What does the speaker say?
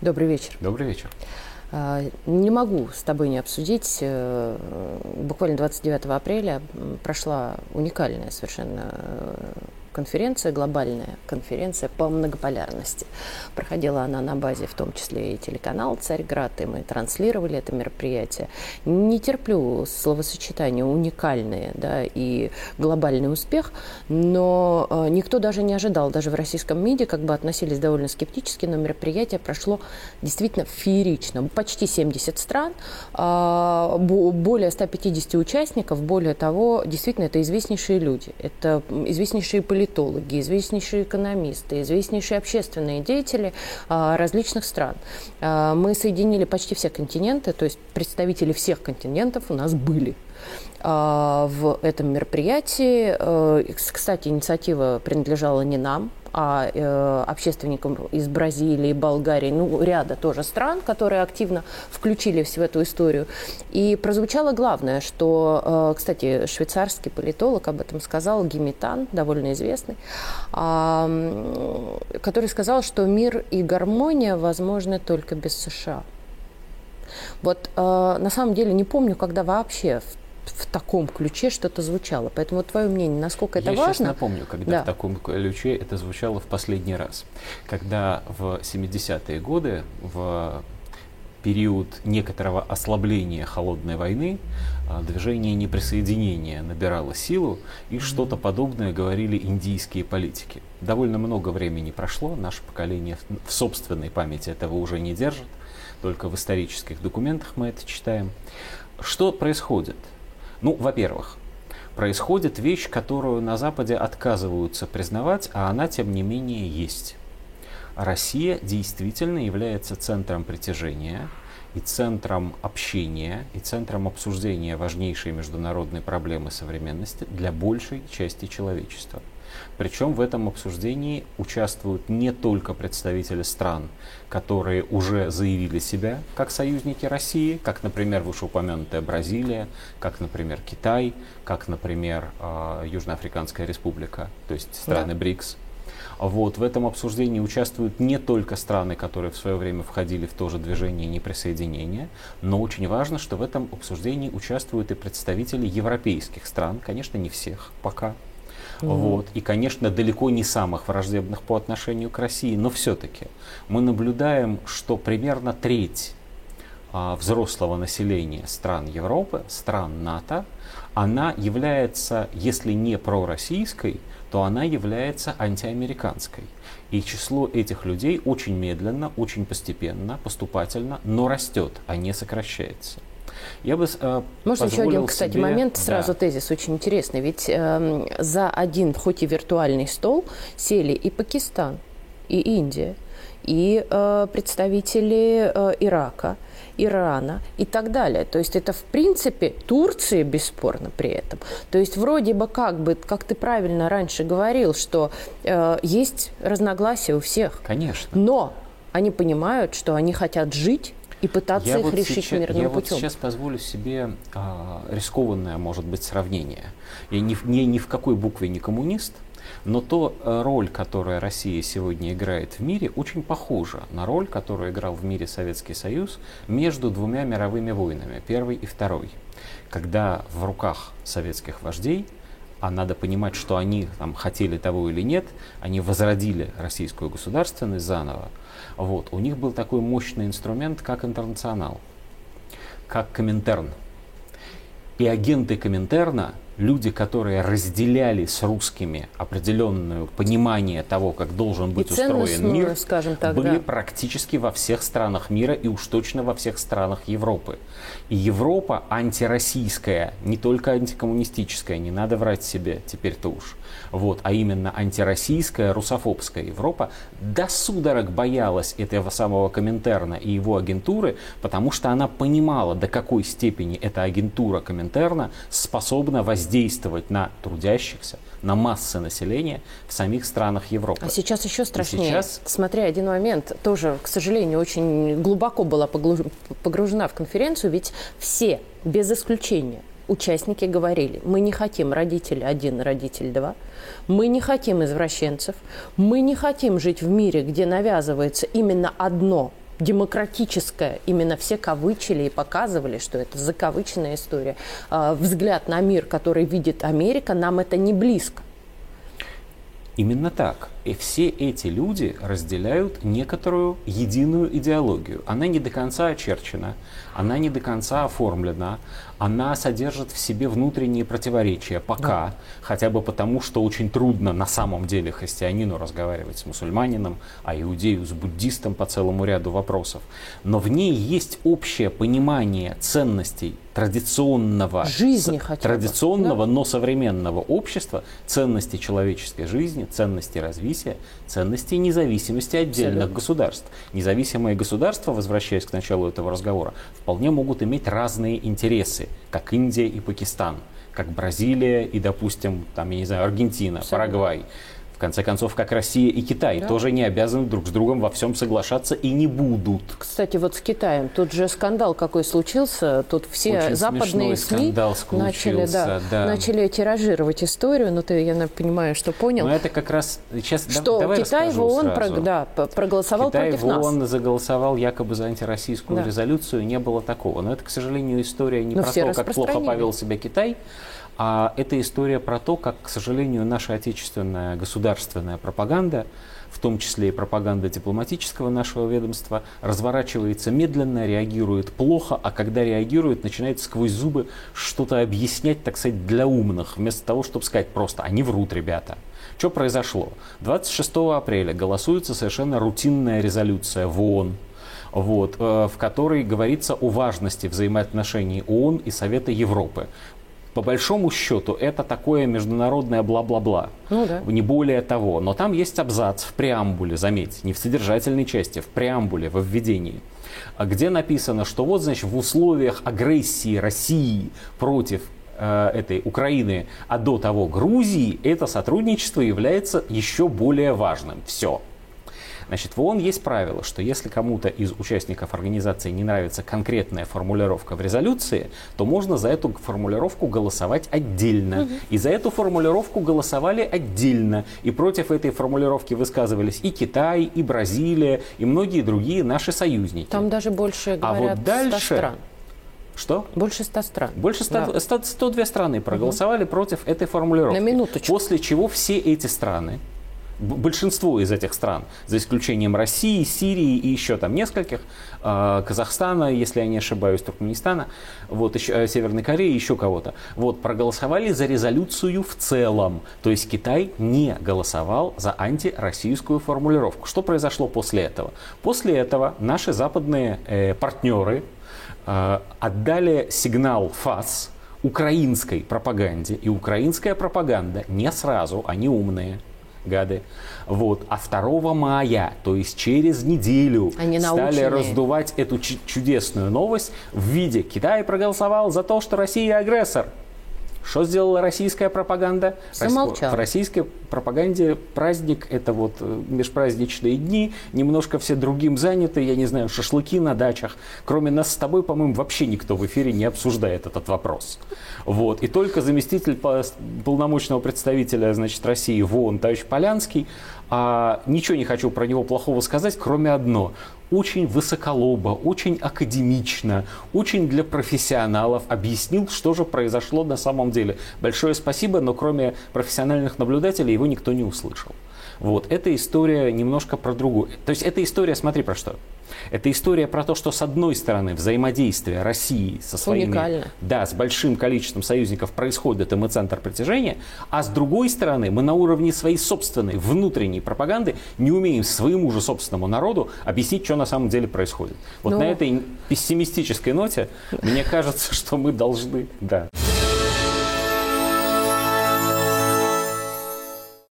Добрый вечер. Добрый вечер. А, не могу с тобой не обсудить. Э, буквально 29 апреля прошла уникальная совершенно э, конференция, глобальная конференция по многополярности. Проходила она на базе в том числе и телеканал «Царьград», и мы транслировали это мероприятие. Не терплю словосочетание «уникальное» да, и «глобальный успех», но э, никто даже не ожидал, даже в российском МИДе как бы относились довольно скептически, но мероприятие прошло действительно феерично. Почти 70 стран, э, более 150 участников, более того, действительно, это известнейшие люди, это известнейшие политики, политологи, известнейшие экономисты, известнейшие общественные деятели а, различных стран. А, мы соединили почти все континенты, то есть представители всех континентов у нас были в этом мероприятии. Э, кстати, инициатива принадлежала не нам, а э, общественникам из Бразилии, Болгарии, ну, ряда тоже стран, которые активно включились в эту историю. И прозвучало главное, что, э, кстати, швейцарский политолог об этом сказал, Гимитан, довольно известный, э, который сказал, что мир и гармония возможны только без США. Вот э, на самом деле не помню, когда вообще в в таком ключе что-то звучало. Поэтому твое мнение, насколько это Я важно? Я сейчас напомню, когда да. в таком ключе это звучало в последний раз. Когда в 70-е годы, в период некоторого ослабления холодной войны а, движение неприсоединения набирало силу, и что-то подобное говорили индийские политики. Довольно много времени прошло, наше поколение в собственной памяти этого уже не держит, только в исторических документах мы это читаем. Что происходит? Ну, во-первых, происходит вещь, которую на Западе отказываются признавать, а она, тем не менее, есть. Россия действительно является центром притяжения и центром общения, и центром обсуждения важнейшей международной проблемы современности для большей части человечества. Причем в этом обсуждении участвуют не только представители стран, которые уже заявили себя как союзники России, как, например, вышеупомянутая Бразилия, как, например, Китай, как, например, а, Южноафриканская республика, то есть страны да. БРИКС. Вот, в этом обсуждении участвуют не только страны, которые в свое время входили в то же движение неприсоединения, но очень важно, что в этом обсуждении участвуют и представители европейских стран, конечно, не всех пока, Mm-hmm. Вот. И, конечно, далеко не самых враждебных по отношению к России, но все-таки мы наблюдаем, что примерно треть а, взрослого населения стран Европы, стран НАТО, она является, если не пророссийской, то она является антиамериканской. И число этих людей очень медленно, очень постепенно, поступательно, но растет, а не сокращается. Я бы э, Можно еще один, кстати, себе... момент, сразу да. тезис очень интересный. Ведь э, за один, хоть и виртуальный стол, сели и Пакистан, и Индия, и э, представители э, Ирака, Ирана и так далее. То есть это, в принципе, Турция бесспорно при этом. То есть вроде бы как бы, как ты правильно раньше говорил, что э, есть разногласия у всех. Конечно. Но они понимают, что они хотят жить и пытаться я их вот решить сейчас, мирным я путем. вот сейчас позволю себе а, рискованное, может быть, сравнение. Я ни, ни, ни в какой букве не коммунист, но то э, роль, которую Россия сегодня играет в мире, очень похожа на роль, которую играл в мире Советский Союз между двумя мировыми войнами, первой и второй. Когда в руках советских вождей а надо понимать, что они там, хотели того или нет, они возродили российскую государственность заново. Вот. У них был такой мощный инструмент, как интернационал, как Коминтерн. И агенты Коминтерна люди, которые разделяли с русскими определенное понимание того, как должен быть устроен мир, скажем так, были да. практически во всех странах мира и уж точно во всех странах Европы. И Европа антироссийская, не только антикоммунистическая, не надо врать себе теперь-то уж вот, а именно антироссийская, русофобская Европа до судорог боялась этого самого Коминтерна и его агентуры, потому что она понимала, до какой степени эта агентура Коминтерна способна воздействовать на трудящихся, на массы населения в самих странах Европы. А сейчас еще страшнее. сейчас... Смотри, один момент, тоже, к сожалению, очень глубоко была погружена в конференцию, ведь все, без исключения, участники говорили, мы не хотим родитель один, родитель два, мы не хотим извращенцев, мы не хотим жить в мире, где навязывается именно одно демократическая. Именно все кавычили и показывали, что это закавыченная история. А, взгляд на мир, который видит Америка, нам это не близко. Именно так. И все эти люди разделяют некоторую единую идеологию. Она не до конца очерчена, она не до конца оформлена, она содержит в себе внутренние противоречия, пока, да. хотя бы потому, что очень трудно на самом деле христианину разговаривать с мусульманином, а иудею с буддистом по целому ряду вопросов. Но в ней есть общее понимание ценностей традиционного, жизни хотя традиционного, да? но современного общества, ценностей человеческой жизни, ценностей развития, ценностей независимости отдельных Абсолютно. государств. Независимые государства, возвращаясь к началу этого разговора, вполне могут иметь разные интересы, как Индия и Пакистан, как Бразилия и, допустим, там, я не знаю, Аргентина, Абсолютно. Парагвай. В конце концов, как Россия и Китай, да. тоже не обязаны друг с другом во всем соглашаться и не будут. Кстати, вот с Китаем, тут же скандал какой случился, тут все Очень западные СМИ начали, да, да. начали тиражировать историю, но ты, я понимаю, что понял. Но это как раз сейчас. Что давай Китай в ООН про, да, проголосовал Китай против в ООН нас. заголосовал якобы за антироссийскую да. резолюцию, не было такого. Но это, к сожалению, история не но про то, как плохо повел себя Китай, а это история про то, как, к сожалению, наша отечественная государственная пропаганда, в том числе и пропаганда дипломатического нашего ведомства, разворачивается медленно, реагирует плохо, а когда реагирует, начинает сквозь зубы что-то объяснять, так сказать, для умных, вместо того, чтобы сказать просто «они врут, ребята». Что произошло? 26 апреля голосуется совершенно рутинная резолюция в ООН, вот, э, в которой говорится о важности взаимоотношений ООН и Совета Европы по большому счету это такое международное бла-бла-бла. Ну, да. Не более того. Но там есть абзац в преамбуле, заметьте, не в содержательной части, в преамбуле, во введении, где написано, что вот, значит, в условиях агрессии России против э, этой Украины, а до того Грузии, это сотрудничество является еще более важным. Все. Значит, в ООН есть правило, что если кому-то из участников организации не нравится конкретная формулировка в резолюции, то можно за эту формулировку голосовать отдельно. Угу. И за эту формулировку голосовали отдельно. И против этой формулировки высказывались и Китай, и Бразилия, и многие другие наши союзники. Там даже больше говорят а вот дальше, 100 стран. Что? Больше 100 стран. Больше 100, да. 100, 102 страны проголосовали угу. против этой формулировки. На минуточку. После чего все эти страны большинство из этих стран, за исключением России, Сирии и еще там нескольких, а, Казахстана, если я не ошибаюсь, Туркменистана, вот, еще, э, Северной Кореи, еще кого-то, вот, проголосовали за резолюцию в целом. То есть Китай не голосовал за антироссийскую формулировку. Что произошло после этого? После этого наши западные э, партнеры э, отдали сигнал ФАС, украинской пропаганде. И украинская пропаганда не сразу, они умные, гады. Вот. А 2 мая, то есть через неделю, Они стали раздувать эту чудесную новость в виде «Китай проголосовал за то, что Россия агрессор». Что сделала российская пропаганда? Замолчал. В российской пропаганде праздник – это вот э, межпраздничные дни, немножко все другим заняты, я не знаю, шашлыки на дачах. Кроме нас с тобой, по-моему, вообще никто в эфире не обсуждает этот вопрос. Вот. И только заместитель полномочного представителя значит, России в ООН, товарищ Полянский, а, ничего не хочу про него плохого сказать, кроме одно очень высоколобо, очень академично, очень для профессионалов объяснил, что же произошло на самом деле. Большое спасибо, но кроме профессиональных наблюдателей его никто не услышал. Вот, эта история немножко про другую. То есть эта история, смотри про что. Это история про то, что с одной стороны взаимодействие России со своими, Уникально. да, с большим количеством союзников происходит, и мы центр притяжения, а с другой стороны мы на уровне своей собственной внутренней пропаганды не умеем своему же собственному народу объяснить, что на самом деле происходит. Вот Но... на ну. этой пессимистической ноте мне кажется, что мы должны, да.